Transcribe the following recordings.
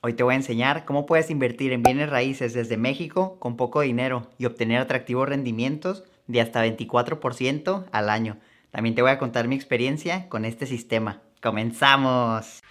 Hoy te voy a enseñar cómo puedes invertir en bienes raíces desde México con poco dinero y obtener atractivos rendimientos de hasta 24% al año. También te voy a contar mi experiencia con este sistema. ¡Comenzamos!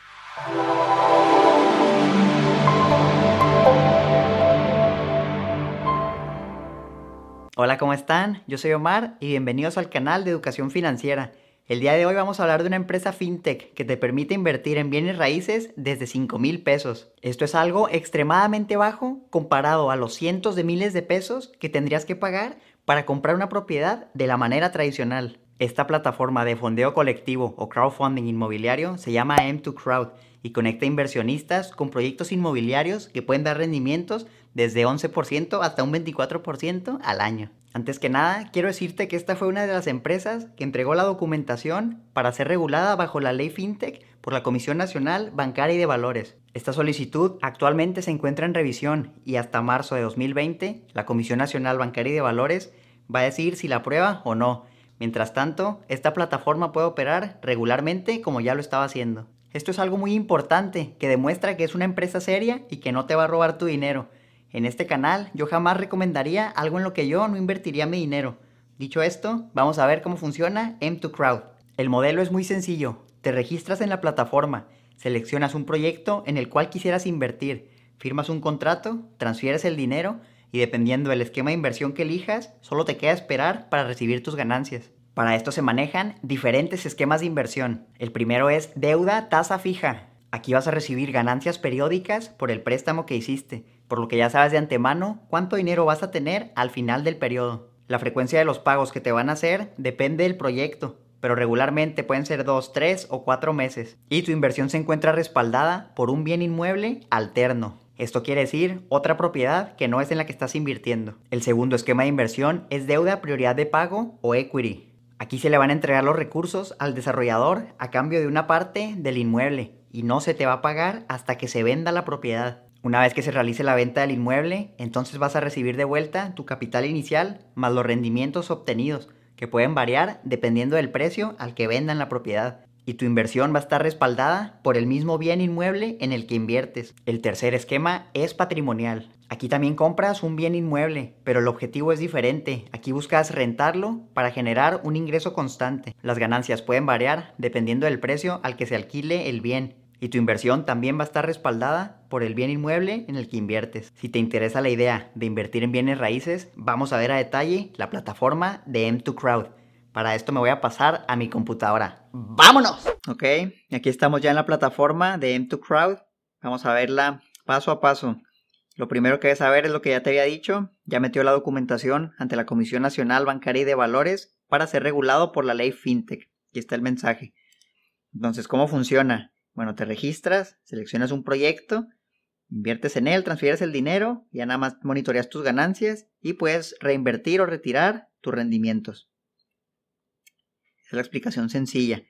Hola, ¿cómo están? Yo soy Omar y bienvenidos al canal de Educación Financiera. El día de hoy vamos a hablar de una empresa fintech que te permite invertir en bienes raíces desde 5 mil pesos. Esto es algo extremadamente bajo comparado a los cientos de miles de pesos que tendrías que pagar para comprar una propiedad de la manera tradicional. Esta plataforma de fondeo colectivo o crowdfunding inmobiliario se llama M2Crowd y conecta inversionistas con proyectos inmobiliarios que pueden dar rendimientos desde 11% hasta un 24% al año. Antes que nada, quiero decirte que esta fue una de las empresas que entregó la documentación para ser regulada bajo la ley FinTech por la Comisión Nacional Bancaria y de Valores. Esta solicitud actualmente se encuentra en revisión y hasta marzo de 2020 la Comisión Nacional Bancaria y de Valores va a decir si la aprueba o no. Mientras tanto, esta plataforma puede operar regularmente como ya lo estaba haciendo. Esto es algo muy importante que demuestra que es una empresa seria y que no te va a robar tu dinero. En este canal yo jamás recomendaría algo en lo que yo no invertiría mi dinero. Dicho esto, vamos a ver cómo funciona M2Crowd. El modelo es muy sencillo. Te registras en la plataforma, seleccionas un proyecto en el cual quisieras invertir, firmas un contrato, transfieres el dinero y dependiendo del esquema de inversión que elijas, solo te queda esperar para recibir tus ganancias. Para esto se manejan diferentes esquemas de inversión. El primero es deuda tasa fija. Aquí vas a recibir ganancias periódicas por el préstamo que hiciste por lo que ya sabes de antemano cuánto dinero vas a tener al final del periodo. La frecuencia de los pagos que te van a hacer depende del proyecto, pero regularmente pueden ser 2, 3 o 4 meses. Y tu inversión se encuentra respaldada por un bien inmueble alterno. Esto quiere decir otra propiedad que no es en la que estás invirtiendo. El segundo esquema de inversión es deuda prioridad de pago o equity. Aquí se le van a entregar los recursos al desarrollador a cambio de una parte del inmueble y no se te va a pagar hasta que se venda la propiedad. Una vez que se realice la venta del inmueble, entonces vas a recibir de vuelta tu capital inicial más los rendimientos obtenidos, que pueden variar dependiendo del precio al que vendan la propiedad. Y tu inversión va a estar respaldada por el mismo bien inmueble en el que inviertes. El tercer esquema es patrimonial. Aquí también compras un bien inmueble, pero el objetivo es diferente. Aquí buscas rentarlo para generar un ingreso constante. Las ganancias pueden variar dependiendo del precio al que se alquile el bien y tu inversión también va a estar respaldada por el bien inmueble en el que inviertes. Si te interesa la idea de invertir en bienes raíces, vamos a ver a detalle la plataforma de M2Crowd. Para esto me voy a pasar a mi computadora. ¡Vámonos! Ok, aquí estamos ya en la plataforma de M2Crowd. Vamos a verla paso a paso. Lo primero que debes saber es lo que ya te había dicho. Ya metió la documentación ante la Comisión Nacional Bancaria y de Valores para ser regulado por la ley FinTech. Aquí está el mensaje. Entonces, ¿cómo funciona? Bueno, te registras, seleccionas un proyecto, inviertes en él, transfieres el dinero, ya nada más monitoreas tus ganancias y puedes reinvertir o retirar tus rendimientos. Es la explicación sencilla.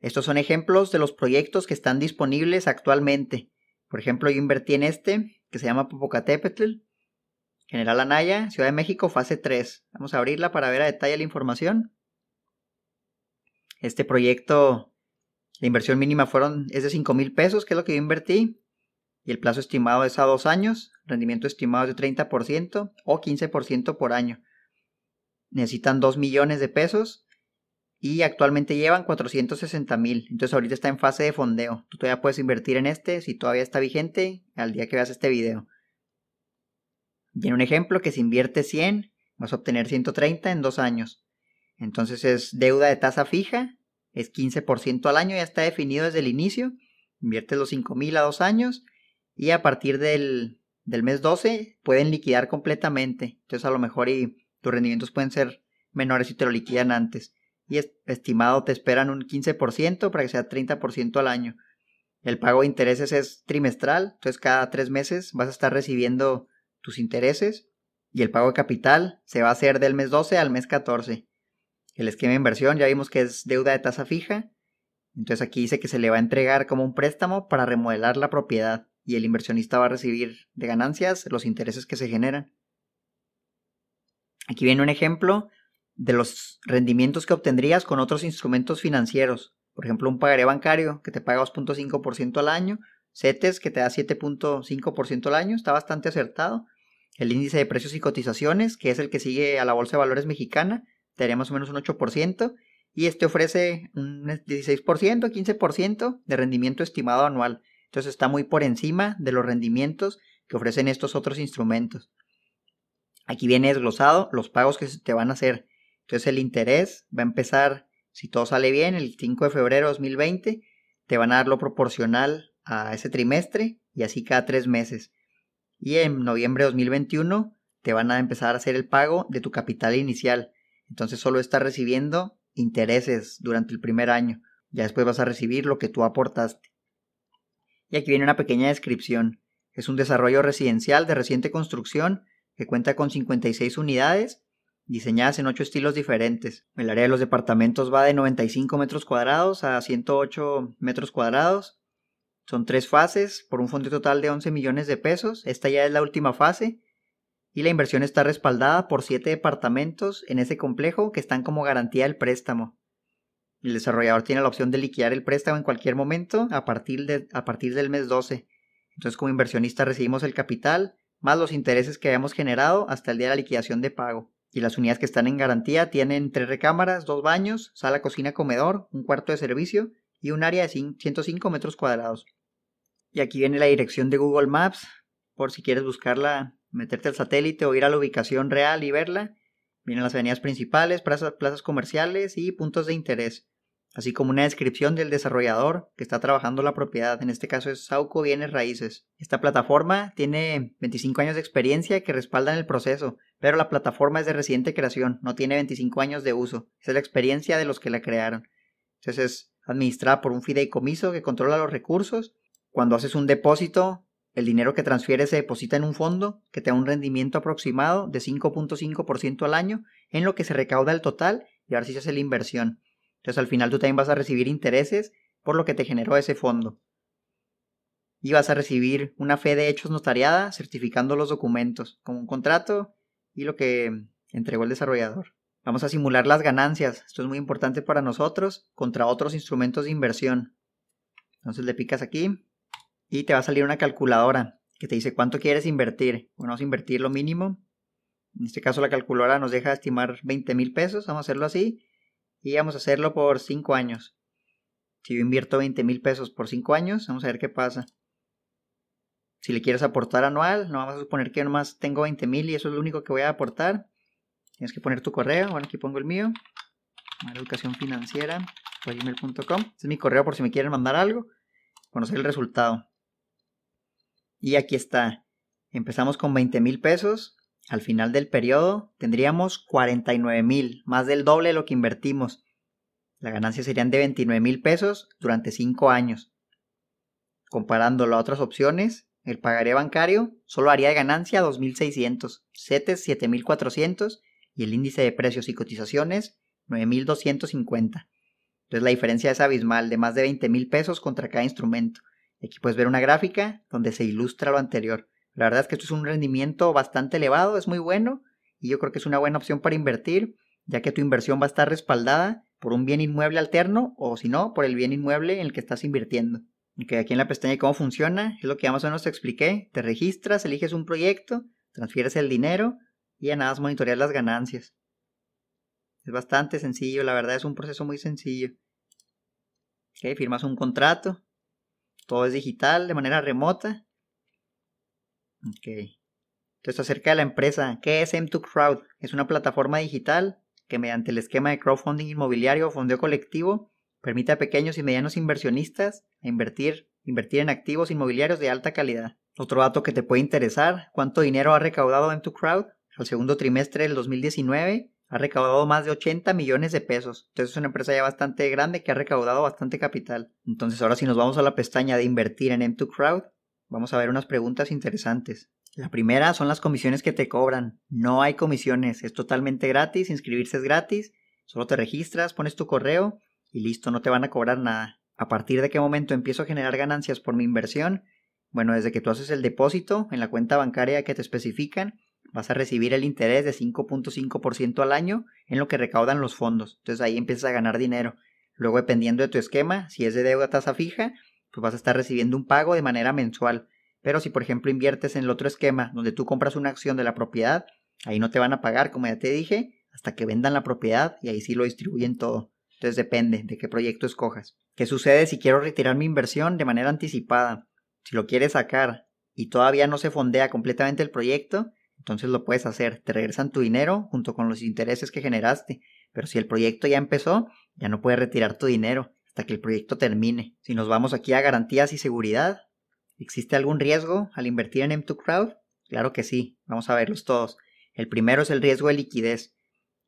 Estos son ejemplos de los proyectos que están disponibles actualmente. Por ejemplo, yo invertí en este, que se llama Popocatépetl, General Anaya, Ciudad de México, fase 3. Vamos a abrirla para ver a detalle la información. Este proyecto la inversión mínima fueron, es de 5 mil pesos, que es lo que yo invertí. Y el plazo estimado es a dos años. Rendimiento estimado es de 30% o 15% por año. Necesitan 2 millones de pesos y actualmente llevan 460 mil. Entonces ahorita está en fase de fondeo. Tú todavía puedes invertir en este si todavía está vigente al día que veas este video. Tiene un ejemplo que si inviertes 100 vas a obtener 130 en dos años. Entonces es deuda de tasa fija es 15% al año, ya está definido desde el inicio. Inviertes los 5 mil a dos años y a partir del, del, mes 12 pueden liquidar completamente. Entonces a lo mejor y tus rendimientos pueden ser menores si te lo liquidan antes. Y estimado te esperan un 15% para que sea 30% al año. El pago de intereses es trimestral, entonces cada tres meses vas a estar recibiendo tus intereses y el pago de capital se va a hacer del mes 12 al mes 14. El esquema de inversión ya vimos que es deuda de tasa fija. Entonces aquí dice que se le va a entregar como un préstamo para remodelar la propiedad y el inversionista va a recibir de ganancias los intereses que se generan. Aquí viene un ejemplo de los rendimientos que obtendrías con otros instrumentos financieros. Por ejemplo, un pagaré bancario que te paga 2.5% al año CETES que te da 7.5% al año, está bastante acertado. El índice de precios y cotizaciones, que es el que sigue a la Bolsa de Valores mexicana, te daría más o menos un 8%. Y este ofrece un 16%, 15% de rendimiento estimado anual. Entonces está muy por encima de los rendimientos que ofrecen estos otros instrumentos. Aquí viene desglosado los pagos que se te van a hacer. Entonces el interés va a empezar, si todo sale bien, el 5 de febrero de 2020. Te van a dar lo proporcional a ese trimestre y así cada tres meses. Y en noviembre de 2021 te van a empezar a hacer el pago de tu capital inicial. Entonces solo estás recibiendo intereses durante el primer año. Ya después vas a recibir lo que tú aportaste. Y aquí viene una pequeña descripción. Es un desarrollo residencial de reciente construcción que cuenta con 56 unidades diseñadas en 8 estilos diferentes. El área de los departamentos va de 95 metros cuadrados a 108 metros cuadrados. Son tres fases por un fondo total de 11 millones de pesos. Esta ya es la última fase. Y la inversión está respaldada por 7 departamentos en ese complejo que están como garantía del préstamo. El desarrollador tiene la opción de liquidar el préstamo en cualquier momento a partir, de, a partir del mes 12. Entonces como inversionista recibimos el capital más los intereses que hayamos generado hasta el día de la liquidación de pago. Y las unidades que están en garantía tienen tres recámaras, dos baños, sala, cocina, comedor, un cuarto de servicio y un área de 105 metros cuadrados. Y aquí viene la dirección de Google Maps, por si quieres buscarla, meterte al satélite o ir a la ubicación real y verla. Vienen las avenidas principales, plazas, comerciales y puntos de interés así como una descripción del desarrollador que está trabajando la propiedad, en este caso es Sauco Bienes Raíces. Esta plataforma tiene 25 años de experiencia que respaldan el proceso, pero la plataforma es de reciente creación, no tiene 25 años de uso, es la experiencia de los que la crearon. Entonces es administrada por un fideicomiso que controla los recursos. Cuando haces un depósito, el dinero que transfiere se deposita en un fondo que te da un rendimiento aproximado de 5.5% al año, en lo que se recauda el total y ahora sí se hace la inversión. Entonces al final tú también vas a recibir intereses por lo que te generó ese fondo. Y vas a recibir una fe de hechos notariada certificando los documentos, como un contrato y lo que entregó el desarrollador. Vamos a simular las ganancias, esto es muy importante para nosotros, contra otros instrumentos de inversión. Entonces le picas aquí y te va a salir una calculadora que te dice cuánto quieres invertir. Vamos a invertir lo mínimo. En este caso la calculadora nos deja estimar 20 mil pesos, vamos a hacerlo así y vamos a hacerlo por 5 años. Si yo invierto 20 mil pesos por 5 años, vamos a ver qué pasa. Si le quieres aportar anual, no vamos a suponer que nomás tengo 20 mil y eso es lo único que voy a aportar. Tienes que poner tu correo, bueno aquí pongo el mío, educación financiera. Este es mi correo por si me quieren mandar algo, conocer el resultado. Y aquí está, empezamos con 20 mil pesos, al final del periodo tendríamos 49 mil, más del doble de lo que invertimos. La ganancia serían de 29 mil pesos durante 5 años. Comparándolo a otras opciones, el pagaré bancario solo haría de ganancia 2.600, CETES 7.400 y el índice de precios y cotizaciones 9.250. Entonces la diferencia es abismal, de más de 20 mil pesos contra cada instrumento. Aquí puedes ver una gráfica donde se ilustra lo anterior. La verdad es que esto es un rendimiento bastante elevado, es muy bueno y yo creo que es una buena opción para invertir, ya que tu inversión va a estar respaldada por un bien inmueble alterno o si no, por el bien inmueble en el que estás invirtiendo. Que aquí en la pestaña de cómo funciona, es lo que más o menos te expliqué. Te registras, eliges un proyecto, transfieres el dinero y ya nada más monitoreas las ganancias. Es bastante sencillo, la verdad es un proceso muy sencillo. firmas un contrato, todo es digital, de manera remota, Ok. Entonces, acerca de la empresa, ¿qué es M2 Crowd? Es una plataforma digital que mediante el esquema de crowdfunding inmobiliario o fondeo colectivo permite a pequeños y medianos inversionistas invertir, invertir en activos inmobiliarios de alta calidad. Otro dato que te puede interesar, ¿cuánto dinero ha recaudado M2 Crowd? Al segundo trimestre del 2019 ha recaudado más de 80 millones de pesos. Entonces es una empresa ya bastante grande que ha recaudado bastante capital. Entonces ahora si nos vamos a la pestaña de invertir en M2 Crowd, Vamos a ver unas preguntas interesantes. La primera son las comisiones que te cobran. No hay comisiones, es totalmente gratis, inscribirse es gratis, solo te registras, pones tu correo y listo, no te van a cobrar nada. ¿A partir de qué momento empiezo a generar ganancias por mi inversión? Bueno, desde que tú haces el depósito en la cuenta bancaria que te especifican, vas a recibir el interés de 5.5% al año en lo que recaudan los fondos. Entonces ahí empiezas a ganar dinero. Luego, dependiendo de tu esquema, si es de deuda tasa fija, pues vas a estar recibiendo un pago de manera mensual. Pero si por ejemplo inviertes en el otro esquema donde tú compras una acción de la propiedad, ahí no te van a pagar, como ya te dije, hasta que vendan la propiedad y ahí sí lo distribuyen todo. Entonces depende de qué proyecto escojas. ¿Qué sucede si quiero retirar mi inversión de manera anticipada? Si lo quieres sacar y todavía no se fondea completamente el proyecto, entonces lo puedes hacer. Te regresan tu dinero junto con los intereses que generaste. Pero si el proyecto ya empezó, ya no puedes retirar tu dinero hasta que el proyecto termine. Si nos vamos aquí a garantías y seguridad, ¿existe algún riesgo al invertir en M2 Crowd? Claro que sí, vamos a verlos todos. El primero es el riesgo de liquidez.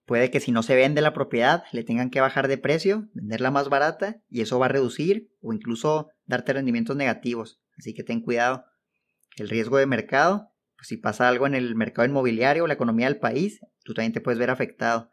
Puede que si no se vende la propiedad le tengan que bajar de precio, venderla más barata y eso va a reducir o incluso darte rendimientos negativos. Así que ten cuidado. El riesgo de mercado, si pasa algo en el mercado inmobiliario o la economía del país, tú también te puedes ver afectado.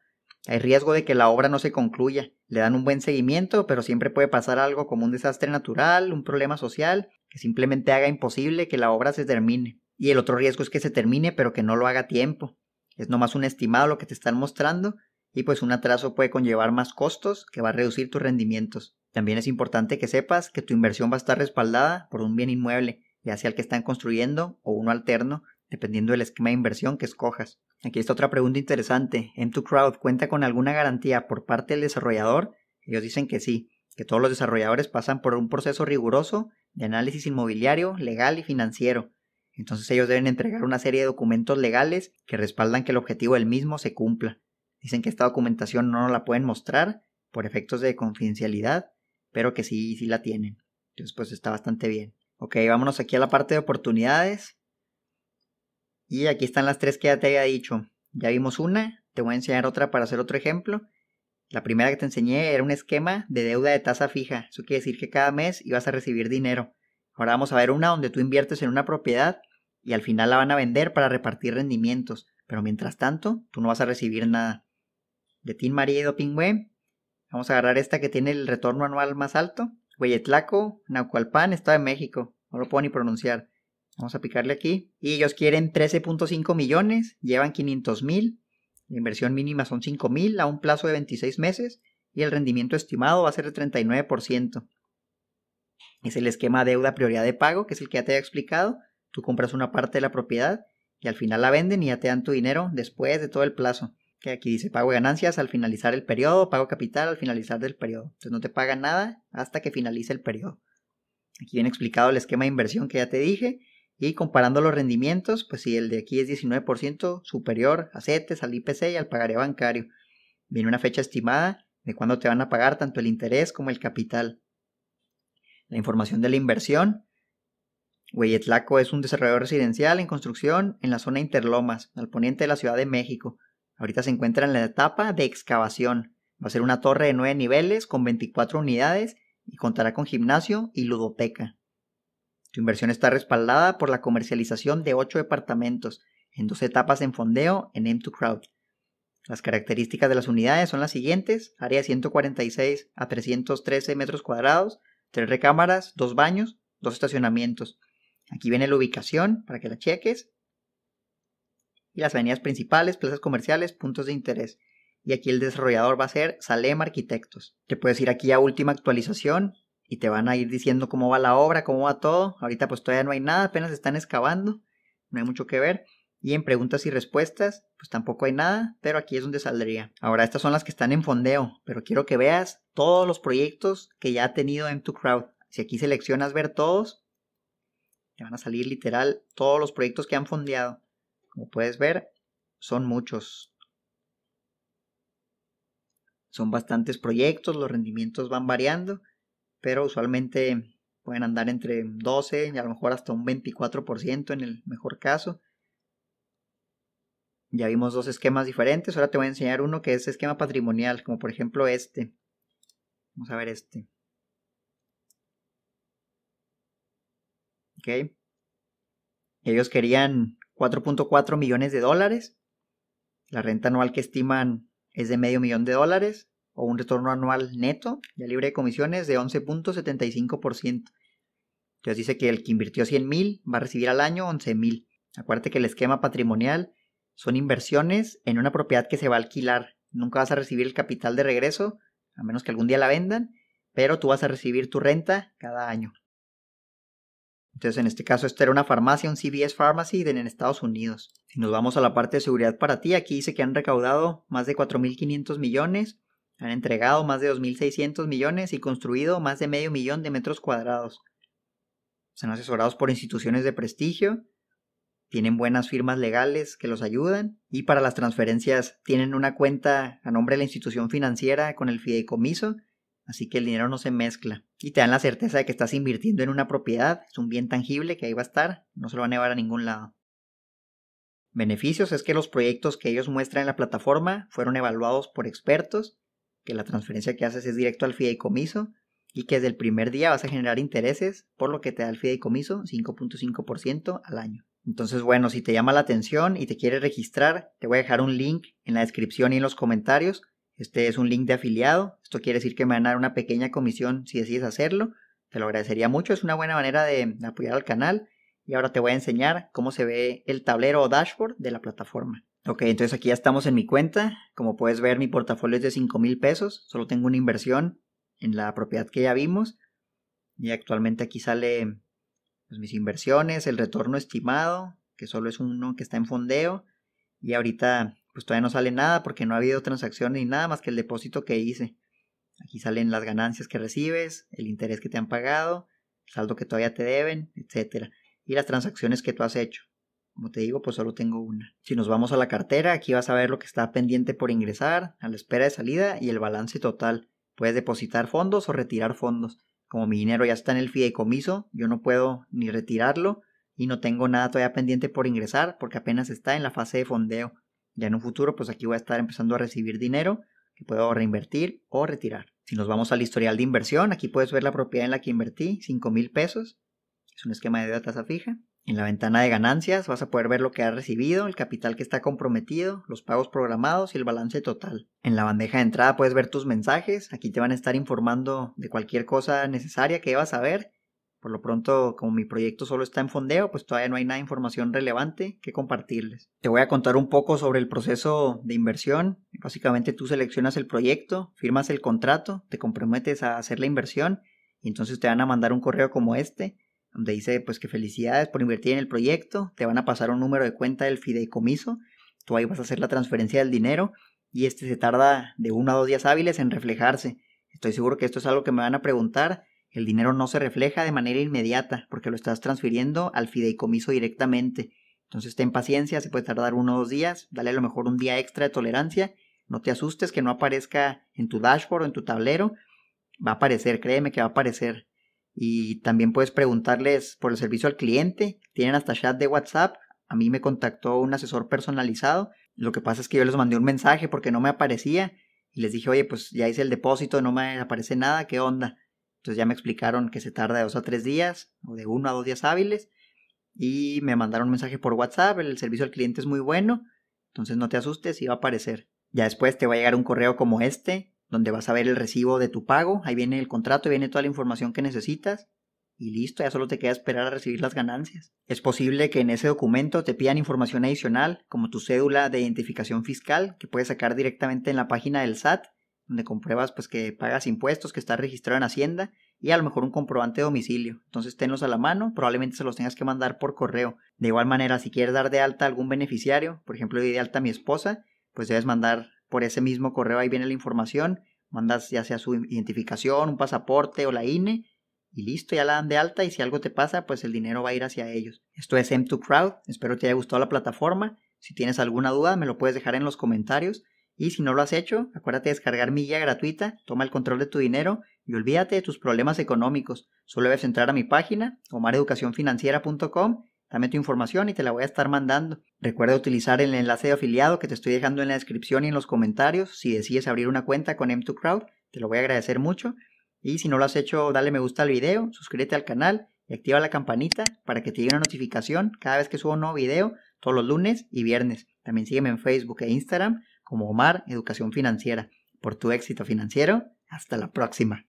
Hay riesgo de que la obra no se concluya. Le dan un buen seguimiento, pero siempre puede pasar algo como un desastre natural, un problema social, que simplemente haga imposible que la obra se termine. Y el otro riesgo es que se termine, pero que no lo haga a tiempo. Es nomás un estimado lo que te están mostrando y pues un atraso puede conllevar más costos que va a reducir tus rendimientos. También es importante que sepas que tu inversión va a estar respaldada por un bien inmueble, ya sea el que están construyendo o uno alterno, dependiendo del esquema de inversión que escojas. Aquí está otra pregunta interesante. ¿M2 Crowd cuenta con alguna garantía por parte del desarrollador? Ellos dicen que sí, que todos los desarrolladores pasan por un proceso riguroso de análisis inmobiliario, legal y financiero entonces ellos deben entregar una serie de documentos legales que respaldan que el objetivo del mismo se cumpla. Dicen que esta documentación no la pueden mostrar por efectos de confidencialidad, pero que sí, sí la tienen. Entonces pues está bastante bien. Ok, vámonos aquí a la parte de oportunidades. Y aquí están las tres que ya te había dicho. Ya vimos una, te voy a enseñar otra para hacer otro ejemplo. La primera que te enseñé era un esquema de deuda de tasa fija. Eso quiere decir que cada mes ibas a recibir dinero. Ahora vamos a ver una donde tú inviertes en una propiedad y al final la van a vender para repartir rendimientos, pero mientras tanto tú no vas a recibir nada. De Tin María y Dopingüe, vamos a agarrar esta que tiene el retorno anual más alto, Hueyetlaco, Naucualpan, Estado de México, no lo puedo ni pronunciar. Vamos a picarle aquí. Y ellos quieren 13.5 millones, llevan 500 mil, la inversión mínima son 5 mil a un plazo de 26 meses y el rendimiento estimado va a ser de 39%. Es el esquema deuda prioridad de pago, que es el que ya te he explicado. Tú compras una parte de la propiedad y al final la venden y ya te dan tu dinero después de todo el plazo. Que aquí dice pago de ganancias al finalizar el periodo, pago capital al finalizar del periodo. Entonces no te pagan nada hasta que finalice el periodo. Aquí viene explicado el esquema de inversión que ya te dije. Y comparando los rendimientos, pues si el de aquí es 19% superior a CETES, al IPC y al pagaré bancario. Viene una fecha estimada de cuándo te van a pagar tanto el interés como el capital. La información de la inversión. Hueyetlaco es un desarrollador residencial en construcción en la zona Interlomas, al poniente de la Ciudad de México. Ahorita se encuentra en la etapa de excavación. Va a ser una torre de 9 niveles con 24 unidades y contará con gimnasio y ludoteca. Tu inversión está respaldada por la comercialización de 8 departamentos en dos etapas en fondeo en M2 Crowd. Las características de las unidades son las siguientes: área 146 a 313 metros cuadrados, tres recámaras, dos baños, dos estacionamientos. Aquí viene la ubicación para que la cheques. Y las avenidas principales, plazas comerciales, puntos de interés. Y aquí el desarrollador va a ser Salem Arquitectos. Te puedes ir aquí a última actualización y te van a ir diciendo cómo va la obra, cómo va todo. Ahorita pues todavía no hay nada, apenas están excavando. No hay mucho que ver. Y en preguntas y respuestas, pues tampoco hay nada, pero aquí es donde saldría. Ahora, estas son las que están en fondeo, pero quiero que veas todos los proyectos que ya ha tenido M2 Crowd. Si aquí seleccionas ver todos, te van a salir literal todos los proyectos que han fondeado. Como puedes ver, son muchos. Son bastantes proyectos, los rendimientos van variando, pero usualmente pueden andar entre 12 y a lo mejor hasta un 24% en el mejor caso. Ya vimos dos esquemas diferentes, ahora te voy a enseñar uno que es esquema patrimonial, como por ejemplo este. Vamos a ver este. Ok. Ellos querían 4.4 millones de dólares. La renta anual que estiman es de medio millón de dólares o un retorno anual neto ya libre de comisiones de 11.75%. Entonces dice que el que invirtió 100 mil va a recibir al año 11 mil. Acuérdate que el esquema patrimonial son inversiones en una propiedad que se va a alquilar. Nunca vas a recibir el capital de regreso, a menos que algún día la vendan, pero tú vas a recibir tu renta cada año. Entonces, en este caso, esta era una farmacia, un CVS Pharmacy en Estados Unidos. Si nos vamos a la parte de seguridad para ti, aquí dice que han recaudado más de 4.500 millones, han entregado más de 2.600 millones y construido más de medio millón de metros cuadrados. Son asesorados por instituciones de prestigio, tienen buenas firmas legales que los ayudan y para las transferencias tienen una cuenta a nombre de la institución financiera con el fideicomiso Así que el dinero no se mezcla. Y te dan la certeza de que estás invirtiendo en una propiedad, es un bien tangible que ahí va a estar, no se lo van a llevar a ningún lado. Beneficios es que los proyectos que ellos muestran en la plataforma fueron evaluados por expertos, que la transferencia que haces es directo al fideicomiso y que desde el primer día vas a generar intereses, por lo que te da el fideicomiso 5.5% al año. Entonces, bueno, si te llama la atención y te quieres registrar, te voy a dejar un link en la descripción y en los comentarios este es un link de afiliado. Esto quiere decir que me van a dar una pequeña comisión si decides hacerlo. Te lo agradecería mucho. Es una buena manera de apoyar al canal. Y ahora te voy a enseñar cómo se ve el tablero o dashboard de la plataforma. Ok, entonces aquí ya estamos en mi cuenta. Como puedes ver, mi portafolio es de 5 mil pesos. Solo tengo una inversión en la propiedad que ya vimos. Y actualmente aquí sale pues, mis inversiones, el retorno estimado, que solo es uno que está en fondeo. Y ahorita pues todavía no sale nada porque no ha habido transacción ni nada más que el depósito que hice. Aquí salen las ganancias que recibes, el interés que te han pagado, el saldo que todavía te deben, etc. Y las transacciones que tú has hecho. Como te digo, pues solo tengo una. Si nos vamos a la cartera, aquí vas a ver lo que está pendiente por ingresar, a la espera de salida y el balance total. Puedes depositar fondos o retirar fondos. Como mi dinero ya está en el fideicomiso, yo no puedo ni retirarlo y no tengo nada todavía pendiente por ingresar porque apenas está en la fase de fondeo. Ya en un futuro, pues aquí voy a estar empezando a recibir dinero que puedo reinvertir o retirar. Si nos vamos al historial de inversión, aquí puedes ver la propiedad en la que invertí, 5 mil pesos. Es un esquema de deuda tasa fija. En la ventana de ganancias vas a poder ver lo que has recibido, el capital que está comprometido, los pagos programados y el balance total. En la bandeja de entrada puedes ver tus mensajes, aquí te van a estar informando de cualquier cosa necesaria que vas a ver por lo pronto, como mi proyecto solo está en fondeo, pues todavía no hay nada de información relevante que compartirles. Te voy a contar un poco sobre el proceso de inversión. Básicamente tú seleccionas el proyecto, firmas el contrato, te comprometes a hacer la inversión y entonces te van a mandar un correo como este, donde dice pues que felicidades por invertir en el proyecto, te van a pasar un número de cuenta del fideicomiso, tú ahí vas a hacer la transferencia del dinero y este se tarda de uno a dos días hábiles en reflejarse. Estoy seguro que esto es algo que me van a preguntar el dinero no se refleja de manera inmediata porque lo estás transfiriendo al fideicomiso directamente. Entonces ten paciencia, se puede tardar uno o dos días, dale a lo mejor un día extra de tolerancia, no te asustes que no aparezca en tu dashboard o en tu tablero, va a aparecer, créeme que va a aparecer. Y también puedes preguntarles por el servicio al cliente, tienen hasta chat de WhatsApp, a mí me contactó un asesor personalizado, lo que pasa es que yo les mandé un mensaje porque no me aparecía y les dije, oye, pues ya hice el depósito, no me aparece nada, ¿qué onda? Entonces ya me explicaron que se tarda de dos a tres días o de uno a dos días hábiles y me mandaron un mensaje por WhatsApp, el servicio al cliente es muy bueno, entonces no te asustes y va a aparecer. Ya después te va a llegar un correo como este, donde vas a ver el recibo de tu pago, ahí viene el contrato, viene toda la información que necesitas y listo, ya solo te queda esperar a recibir las ganancias. Es posible que en ese documento te pidan información adicional, como tu cédula de identificación fiscal, que puedes sacar directamente en la página del SAT donde compruebas pues que pagas impuestos, que estás registrado en Hacienda y a lo mejor un comprobante de domicilio. Entonces tenlos a la mano, probablemente se los tengas que mandar por correo. De igual manera, si quieres dar de alta a algún beneficiario, por ejemplo, de alta a mi esposa, pues debes mandar por ese mismo correo, ahí viene la información, mandas ya sea su identificación, un pasaporte o la INE y listo, ya la dan de alta y si algo te pasa, pues el dinero va a ir hacia ellos. Esto es M2Crowd, espero te haya gustado la plataforma. Si tienes alguna duda, me lo puedes dejar en los comentarios. Y si no lo has hecho, acuérdate de descargar mi guía gratuita, toma el control de tu dinero y olvídate de tus problemas económicos. Solo debes entrar a mi página, omareducacionfinanciera.com, dame tu información y te la voy a estar mandando. Recuerda utilizar el enlace de afiliado que te estoy dejando en la descripción y en los comentarios. Si decides abrir una cuenta con M2Crowd, te lo voy a agradecer mucho. Y si no lo has hecho, dale me gusta al video, suscríbete al canal y activa la campanita para que te llegue una notificación cada vez que subo un nuevo video, todos los lunes y viernes. También sígueme en Facebook e Instagram como Omar Educación Financiera. Por tu éxito financiero, hasta la próxima.